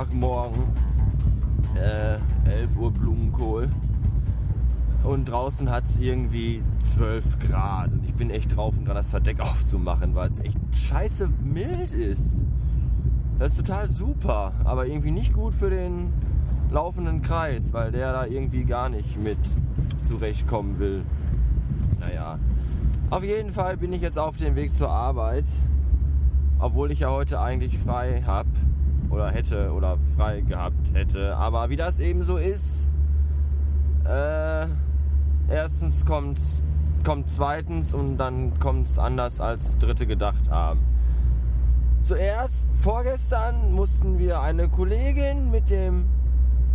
Montagmorgen, äh, 11 Uhr Blumenkohl. Und draußen hat es irgendwie 12 Grad. Und ich bin echt drauf und dran, das Verdeck aufzumachen, weil es echt scheiße mild ist. Das ist total super, aber irgendwie nicht gut für den laufenden Kreis, weil der da irgendwie gar nicht mit zurechtkommen will. Naja, auf jeden Fall bin ich jetzt auf dem Weg zur Arbeit, obwohl ich ja heute eigentlich frei habe oder hätte oder frei gehabt hätte. Aber wie das eben so ist, äh, erstens kommt kommt zweitens und dann kommt es anders als Dritte gedacht haben. Zuerst, vorgestern, mussten wir eine Kollegin mit dem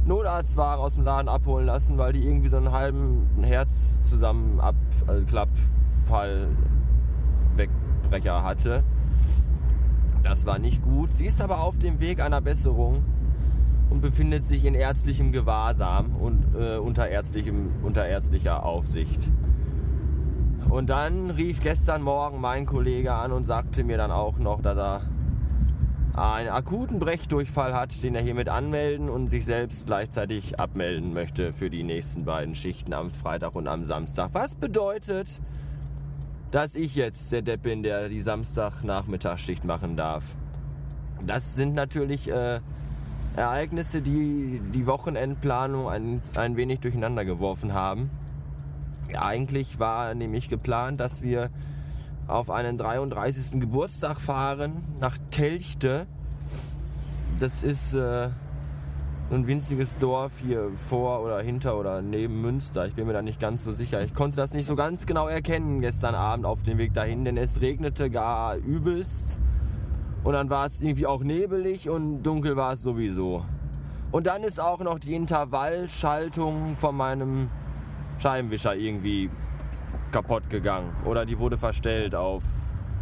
Notarztwagen aus dem Laden abholen lassen, weil die irgendwie so einen halben Herz zusammen Abklappfall Wegbrecher hatte. Das war nicht gut. Sie ist aber auf dem Weg einer Besserung und befindet sich in ärztlichem Gewahrsam und äh, unter, ärztlichem, unter ärztlicher Aufsicht. Und dann rief gestern Morgen mein Kollege an und sagte mir dann auch noch, dass er einen akuten Brechdurchfall hat, den er hiermit anmelden und sich selbst gleichzeitig abmelden möchte für die nächsten beiden Schichten am Freitag und am Samstag. Was bedeutet, dass ich jetzt der Depp bin, der die Samstagnachmittagsschicht machen darf. Das sind natürlich äh, Ereignisse, die die Wochenendplanung ein, ein wenig durcheinander geworfen haben. Eigentlich war nämlich geplant, dass wir auf einen 33. Geburtstag fahren nach Telchte. Das ist äh, ein winziges Dorf hier vor oder hinter oder neben Münster. Ich bin mir da nicht ganz so sicher. Ich konnte das nicht so ganz genau erkennen gestern Abend auf dem Weg dahin, denn es regnete gar übelst. Und dann war es irgendwie auch nebelig und dunkel war es sowieso. Und dann ist auch noch die Intervallschaltung von meinem Scheibenwischer irgendwie kaputt gegangen. Oder die wurde verstellt auf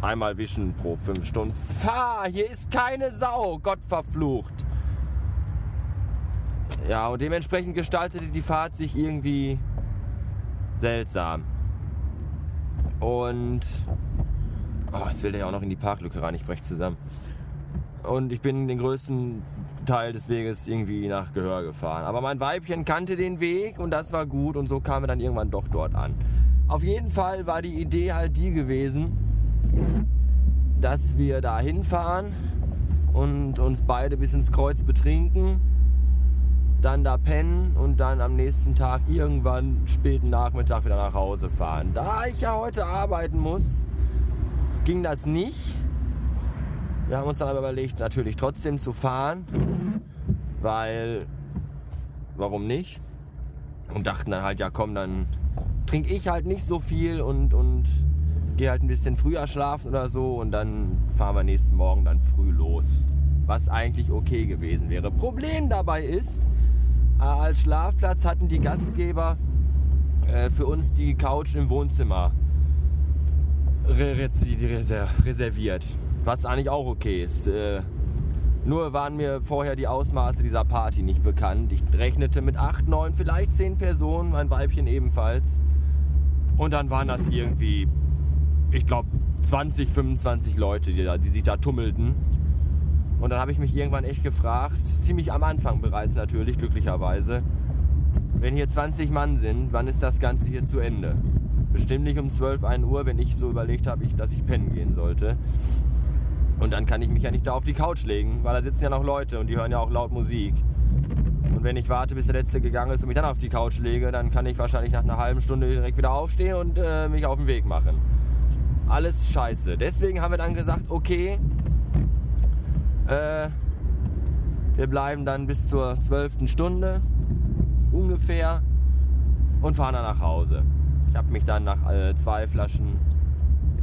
einmal wischen pro fünf Stunden. Fahr, hier ist keine Sau, Gott verflucht. Ja, und dementsprechend gestaltete die Fahrt sich irgendwie seltsam. Und. Oh, jetzt will der ja auch noch in die Parklücke rein, ich brech zusammen. Und ich bin den größten Teil des Weges irgendwie nach Gehör gefahren. Aber mein Weibchen kannte den Weg und das war gut und so kamen wir dann irgendwann doch dort an. Auf jeden Fall war die Idee halt die gewesen, dass wir da hinfahren und uns beide bis ins Kreuz betrinken, dann da pennen und dann am nächsten Tag irgendwann späten Nachmittag wieder nach Hause fahren. Da ich ja heute arbeiten muss, ging das nicht. Wir haben uns dann aber überlegt, natürlich trotzdem zu fahren, weil warum nicht? Und dachten dann halt, ja komm, dann trinke ich halt nicht so viel und, und gehe halt ein bisschen früher schlafen oder so und dann fahren wir nächsten Morgen dann früh los. Was eigentlich okay gewesen wäre. Problem dabei ist, äh, als Schlafplatz hatten die Gastgeber äh, für uns die Couch im Wohnzimmer reserviert. Was eigentlich auch okay ist. Äh, nur waren mir vorher die Ausmaße dieser Party nicht bekannt. Ich rechnete mit 8, 9, vielleicht 10 Personen, mein Weibchen ebenfalls. Und dann waren das irgendwie, ich glaube, 20, 25 Leute, die, da, die sich da tummelten. Und dann habe ich mich irgendwann echt gefragt, ziemlich am Anfang bereits natürlich, glücklicherweise, wenn hier 20 Mann sind, wann ist das Ganze hier zu Ende? Bestimmt nicht um 12, 1 Uhr, wenn ich so überlegt habe, dass ich pennen gehen sollte. Und dann kann ich mich ja nicht da auf die Couch legen, weil da sitzen ja noch Leute und die hören ja auch laut Musik. Und wenn ich warte, bis der Letzte gegangen ist und mich dann auf die Couch lege, dann kann ich wahrscheinlich nach einer halben Stunde direkt wieder aufstehen und äh, mich auf den Weg machen. Alles scheiße. Deswegen haben wir dann gesagt, okay, äh, wir bleiben dann bis zur zwölften Stunde ungefähr und fahren dann nach Hause. Ich habe mich dann nach äh, zwei Flaschen,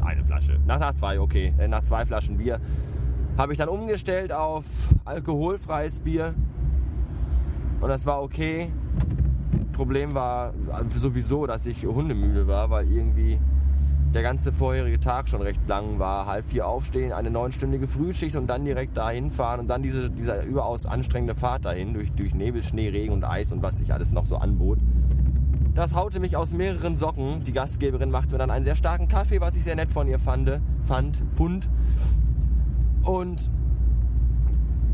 eine Flasche, nach, nach zwei, okay, äh, nach zwei Flaschen Bier, habe ich dann umgestellt auf alkoholfreies Bier und das war okay. Problem war sowieso, dass ich hundemüde war, weil irgendwie der ganze vorherige Tag schon recht lang war. Halb vier aufstehen, eine neunstündige Frühschicht und dann direkt dahin fahren und dann diese, diese überaus anstrengende Fahrt dahin durch, durch Nebel, Schnee, Regen und Eis und was sich alles noch so anbot. Das haute mich aus mehreren Socken. Die Gastgeberin machte mir dann einen sehr starken Kaffee, was ich sehr nett von ihr fand. fand fund. Und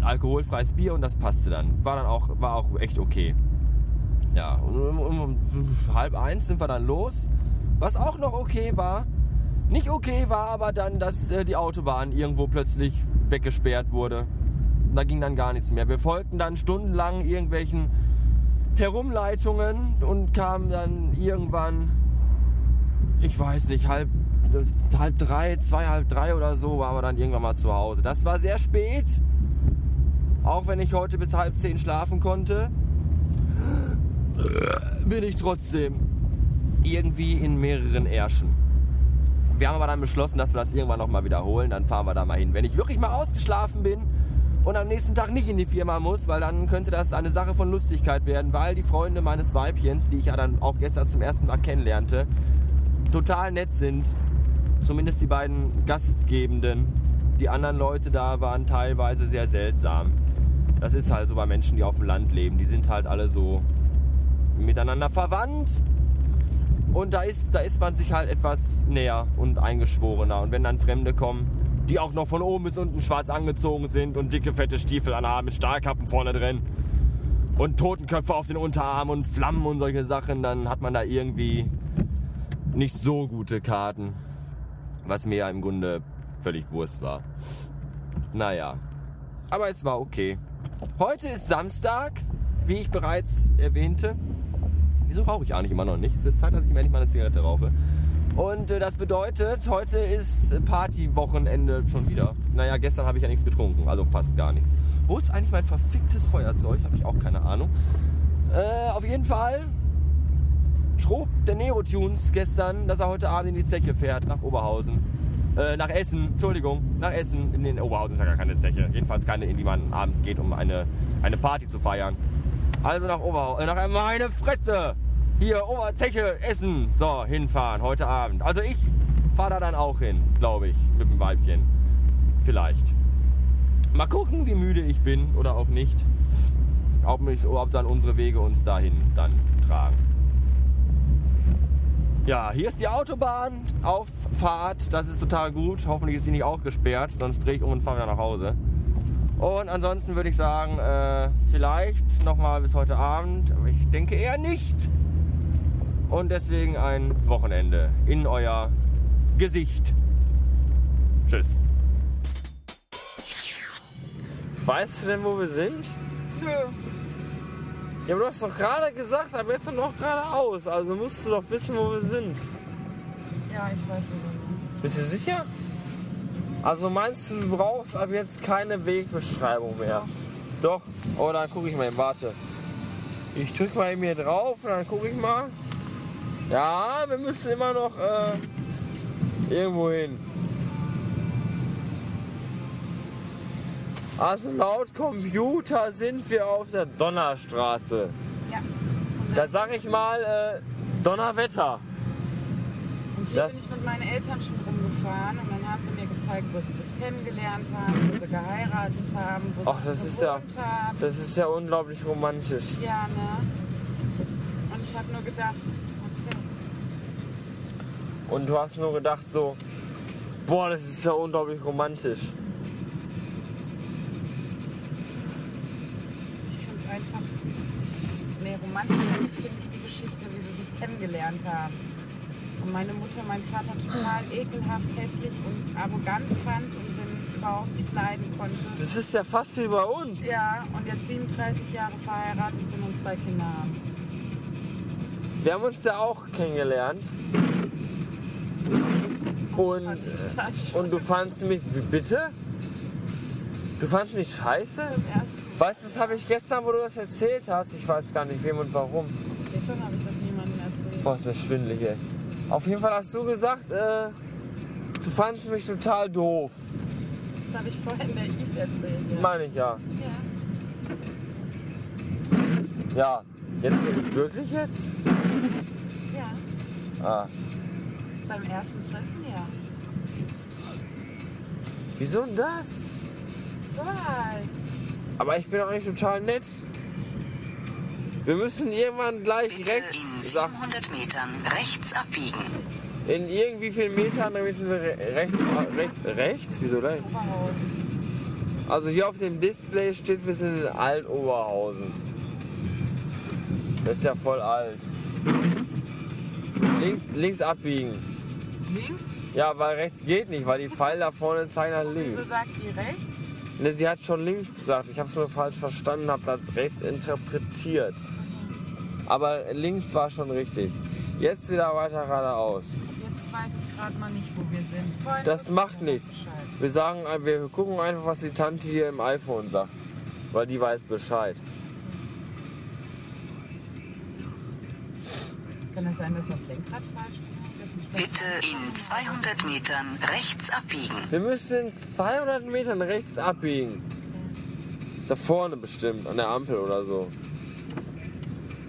alkoholfreies Bier und das passte dann. War dann auch, war auch echt okay. Ja, um, um, um halb eins sind wir dann los. Was auch noch okay war, nicht okay war aber dann, dass äh, die Autobahn irgendwo plötzlich weggesperrt wurde. Da ging dann gar nichts mehr. Wir folgten dann stundenlang irgendwelchen Herumleitungen und kamen dann irgendwann, ich weiß nicht, halb, halb drei, zwei, halb drei oder so, waren wir dann irgendwann mal zu Hause. Das war sehr spät, auch wenn ich heute bis halb zehn schlafen konnte, bin ich trotzdem irgendwie in mehreren Ärschen. Wir haben aber dann beschlossen, dass wir das irgendwann nochmal wiederholen, dann fahren wir da mal hin. Wenn ich wirklich mal ausgeschlafen bin, und am nächsten Tag nicht in die Firma muss, weil dann könnte das eine Sache von Lustigkeit werden, weil die Freunde meines Weibchens, die ich ja dann auch gestern zum ersten Mal kennenlernte, total nett sind. Zumindest die beiden Gastgebenden. Die anderen Leute da waren teilweise sehr seltsam. Das ist halt so bei Menschen, die auf dem Land leben. Die sind halt alle so miteinander verwandt. Und da ist, da ist man sich halt etwas näher und eingeschworener. Und wenn dann Fremde kommen, die auch noch von oben bis unten schwarz angezogen sind und dicke fette Stiefel anhaben mit Stahlkappen vorne drin und Totenköpfe auf den Unterarmen und Flammen und solche Sachen, dann hat man da irgendwie nicht so gute Karten. Was mir ja im Grunde völlig Wurst war. Naja, aber es war okay. Heute ist Samstag, wie ich bereits erwähnte. Wieso rauche ich eigentlich immer noch nicht? Es wird Zeit, dass ich mir endlich mal eine Zigarette rauche. Und äh, das bedeutet, heute ist Partywochenende schon wieder. Naja, gestern habe ich ja nichts getrunken, also fast gar nichts. Wo ist eigentlich mein verficktes Feuerzeug? Habe ich auch keine Ahnung. Äh, auf jeden Fall schrob der Nero-Tunes gestern, dass er heute Abend in die Zeche fährt, nach Oberhausen. Äh, nach Essen, Entschuldigung, nach Essen. In den Oberhausen ist ja gar keine Zeche. Jedenfalls keine, in die man abends geht, um eine, eine Party zu feiern. Also nach Oberhausen, äh, nach meine Fresse! hier Oberzeche essen. So, hinfahren heute Abend. Also ich fahre da dann auch hin, glaube ich, mit dem Weibchen. Vielleicht. Mal gucken, wie müde ich bin oder auch nicht. Ob, mich, ob dann unsere Wege uns dahin dann tragen. Ja, hier ist die Autobahn auf Fahrt. Das ist total gut. Hoffentlich ist die nicht auch gesperrt, sonst drehe ich um und fahre wieder nach Hause. Und ansonsten würde ich sagen, äh, vielleicht nochmal bis heute Abend. Aber ich denke eher nicht und deswegen ein Wochenende in euer Gesicht. Tschüss. Weißt du denn, wo wir sind? Nö. Ja, aber du hast doch gerade gesagt, am besten noch geradeaus. Also musst du doch wissen, wo wir sind. Ja, ich weiß, wo wir sind. Bist du sicher? Also meinst du, du brauchst ab jetzt keine Wegbeschreibung mehr? Doch. Oh, dann gucke ich mal. Warte. Ich drücke mal eben hier drauf und dann gucke ich mal. Ja, wir müssen immer noch äh, irgendwo hin. Also laut Computer sind wir auf der Donnerstraße. Ja. Da sag ich mal äh, Donnerwetter. Und hier das- bin ich mit meinen Eltern schon rumgefahren und dann haben sie mir gezeigt, wo sie sich kennengelernt haben, wo sie geheiratet haben, wo Ach, sie das ist ja- haben. Das ist ja unglaublich romantisch. Ja, ne? Und ich habe nur gedacht, okay. Und du hast nur gedacht so, boah, das ist ja unglaublich romantisch. Ich finde es einfach. Ich, nee, romantisch finde ich die Geschichte, wie sie sich kennengelernt haben. Und meine Mutter, mein Vater total ekelhaft, hässlich und arrogant fand und den überhaupt nicht leiden konnte. Das ist ja fast wie bei uns. Ja, und jetzt 37 Jahre verheiratet sind und zwei Kinder haben. Wir haben uns ja auch kennengelernt. Und, äh, und du fandst mich, wie, bitte? Du fandst mich scheiße? Weißt du, das habe ich gestern, wo du das erzählt hast. Ich weiß gar nicht wem und warum. gestern habe ich das niemandem erzählt. Boah, ist mir schwindelig, ey. Auf jeden Fall hast du gesagt, äh, du fandst mich total doof. Das habe ich vorhin der erzählt. Ja. Meine ich ja. ja. Ja. Jetzt wirklich jetzt? ja, Ah. beim ersten Treffen, ja. Wieso denn das? So halt. Aber ich bin doch eigentlich total nett. Wir müssen irgendwann gleich Bitte rechts, in sag, 700 Metern rechts abbiegen. in irgendwie vielen Metern, müssen wir re- rechts, rechts, rechts? Wieso denn? Also hier auf dem Display steht, wir sind in Alt-Oberhausen. Das ist ja voll alt. Links, links abbiegen. Links? Ja, weil rechts geht nicht, weil die Pfeile da vorne zeigen nach Wieso links. sagt die rechts? Ne, sie hat schon links gesagt. Ich habe es nur falsch verstanden, habe es als rechts interpretiert. Aber links war schon richtig. Jetzt wieder weiter geradeaus. Jetzt weiß ich gerade mal nicht, wo wir sind. Vorhin Das macht ich nichts. Wir sagen, wir gucken einfach, was die Tante hier im iPhone sagt. Weil die weiß Bescheid. Kann es sein, dass das Lenkrad falsch ist? Das Bitte in 200 Metern rechts abbiegen. Wir müssen in 200 Metern rechts abbiegen. Da vorne bestimmt, an der Ampel oder so.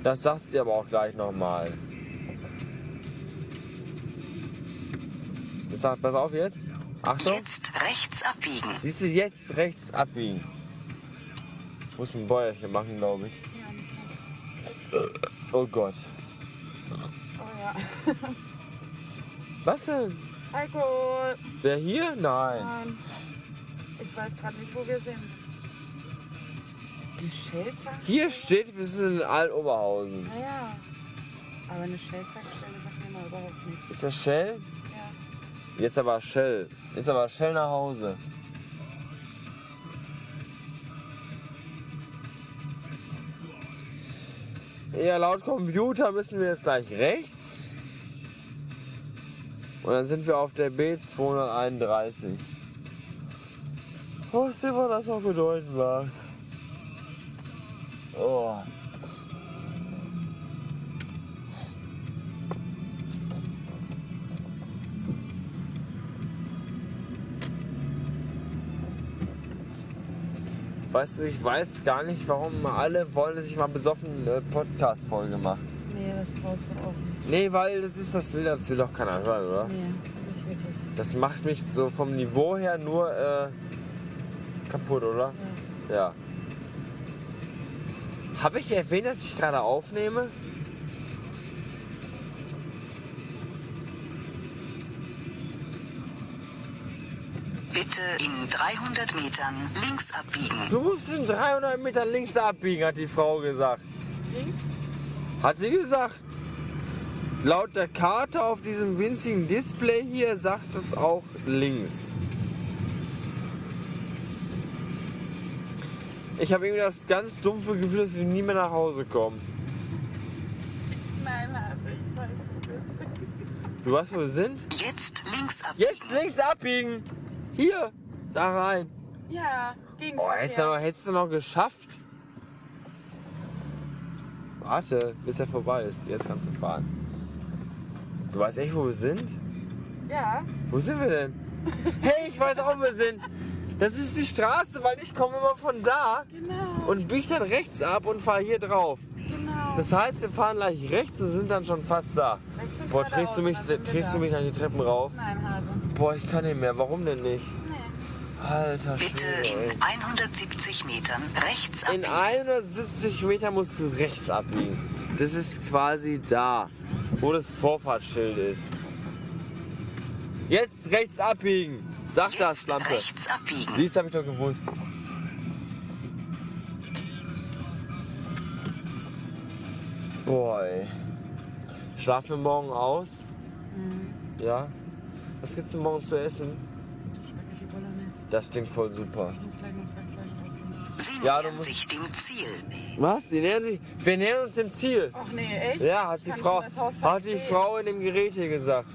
Das sagt sie aber auch gleich nochmal. Ich sag, pass auf jetzt. Achtung. Jetzt rechts abbiegen. Siehst du, jetzt rechts abbiegen. Ich muss ein Bäuerchen machen, glaube ich. Oh Gott. Oh ja. Was denn? Alkohol. Der hier? Nein. Nein. Ich weiß gerade nicht, wo wir sind. Shell-Tankstelle? Hier steht, wir sind in Alt-Oberhausen. Naja. Aber eine Shell-Tankstelle sagt mir mal überhaupt nichts. Ist das Shell? Ja. Jetzt aber Shell. Jetzt aber Shell nach Hause. Ja, laut Computer müssen wir jetzt gleich rechts. Und dann sind wir auf der B231. Was immer das auch bedeuten mag. Oh. Weißt du, ich weiß gar nicht, warum alle wollen, dass ich mal besoffen eine Podcast-Folge mache. Nee, das brauchst du auch nicht. Nee, weil das ist das will, das will doch keiner hören, oder? Nee, nicht wirklich. Das macht mich so vom Niveau her nur äh, kaputt, oder? Ja. Habe ich erwähnt, dass ich gerade aufnehme? Bitte in 300 Metern links abbiegen. Du musst in 300 Meter links abbiegen, hat die Frau gesagt. Links? Hat sie gesagt. Laut der Karte auf diesem winzigen Display hier sagt es auch links. Ich habe irgendwie das ganz dumpfe Gefühl, dass wir nie mehr nach Hause kommen. Nein, also ich weiß, wo wir sind. Du weißt, wo wir sind? Jetzt links abbiegen. Jetzt links abbiegen! Hier! Da rein! Ja, gegen Oh, hättest du noch, hättest du noch geschafft? Warte, bis er vorbei ist. Jetzt kannst du fahren. Du weißt echt, wo wir sind? Ja, Wo sind wir denn? Hey, ich weiß auch, wo wir sind. Das ist die Straße, weil ich komme immer von da genau, und biege dann rechts ab und fahre hier drauf. genau. Das heißt, wir fahren gleich rechts und sind dann schon fast da. Boah, trägst du mich, trägst du mich an die Treppen rauf? Nein, Hase. Boah, ich kann nicht mehr. Warum denn nicht? Nee. Alter Bitte Schwede, in 170 Metern rechts In abbiegen. 170 Meter musst du rechts abbiegen. Das ist quasi da, wo das Vorfahrtsschild ist. Jetzt rechts abbiegen. Sag das, Jetzt Lampe. rechts abbiegen. Siehst, hab ich doch gewusst. Boah, ey. Schlafen wir morgen aus? Ja? Was gibt's denn morgen zu essen? Das klingt voll super. Ich muss gleich noch sein Fleisch rausnehmen. Sie Ja, nähern sich dem Ziel. Was? Sie nähern sich. Wir nähern uns dem Ziel. Ach nee, echt? Ja, hat die, Frau, das hat die. Frau in dem Gerät hier gesagt.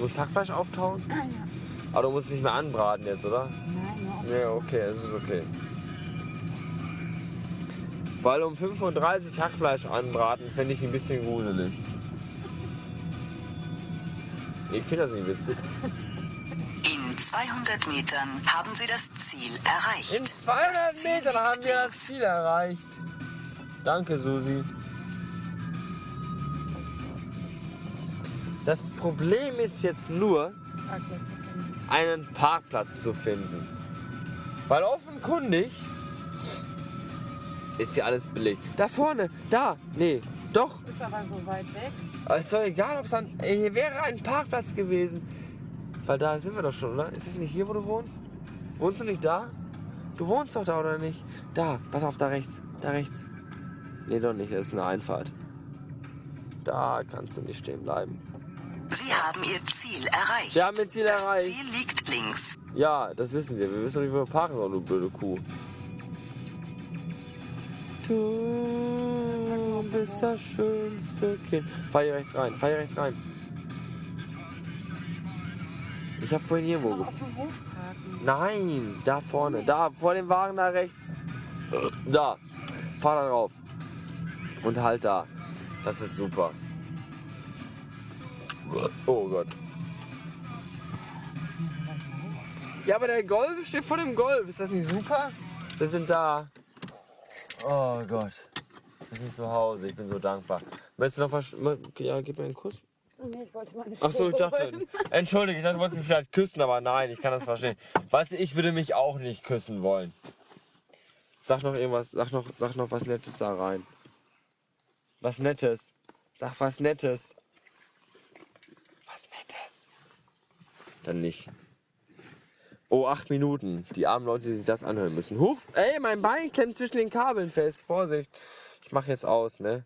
Du musst Hackfleisch auftauen? Ah, ja. Aber du musst nicht mehr anbraten jetzt, oder? Nein, auf Nee, okay, es ist okay. Weil um 35 Hackfleisch anbraten, fände ich ein bisschen gruselig. Ich finde das nicht witzig. In 200 Metern haben Sie das Ziel erreicht. In 200 Das Ziel Metern haben wir das. Ziel erreicht. Danke, Susi. Das Problem ist jetzt nur, einen Parkplatz zu finden. Weil offenkundig ist hier alles belegt. Da vorne, da, nee, doch. Ist aber so weit weg. Aber ist doch egal, ob es dann. Ey, Hier wäre ein Parkplatz gewesen. Weil da sind wir doch schon, oder? Ist es nicht hier, wo du wohnst? Wohnst du nicht da? Du wohnst doch da, oder nicht? Da, pass auf, da rechts. Da rechts. Nee, doch nicht, das ist eine Einfahrt. Da kannst du nicht stehen bleiben. Sie haben Ihr Ziel erreicht. Wir haben ihr Ziel das erreicht. Ziel liegt links. Ja, das wissen wir. Wir wissen doch nicht, wo wir parken sollen, du blöde Kuh. Du bist das schönste Kind. Fahr hier rechts rein, fahr hier rechts rein. Ich hab vorhin irgendwo parken. Nein, da vorne, da, vor dem Wagen da rechts. Da, fahr da drauf. Und halt da. Das ist super. Oh Gott. Ja, aber der Golf steht vor dem Golf. Ist das nicht super? Wir sind da. Oh Gott. Wir sind zu Hause. Ich bin so dankbar. Möchtest du noch was? Ja, gib mir einen Kuss. Nee, ich wollte meine Ach so, ich dachte, entschuldige, ich dachte, du wolltest mich vielleicht küssen, aber nein, ich kann das verstehen. Weißt du, ich würde mich auch nicht küssen wollen. Sag noch irgendwas, sag noch, sag noch was Nettes da rein. Was Nettes. Sag was Nettes. Was Nettes. Dann nicht. Oh, acht Minuten. Die armen Leute, die sich das anhören müssen. Huch, ey, mein Bein klemmt zwischen den Kabeln fest. Vorsicht. Ich mache jetzt aus, ne?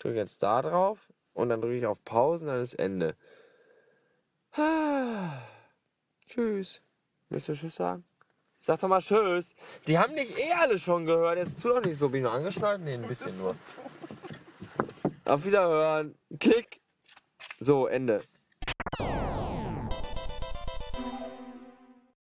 Drücke jetzt da drauf und dann drücke ich auf Pause und dann ist Ende. Tschüss. Möchtest du Tschüss sagen? Sag doch mal Tschüss. Die haben dich eh alle schon gehört. Jetzt tu doch nicht so. Bin ich nur angeschnallt? Nee, ein bisschen nur. Auf Wiederhören. Klick. So, Ende.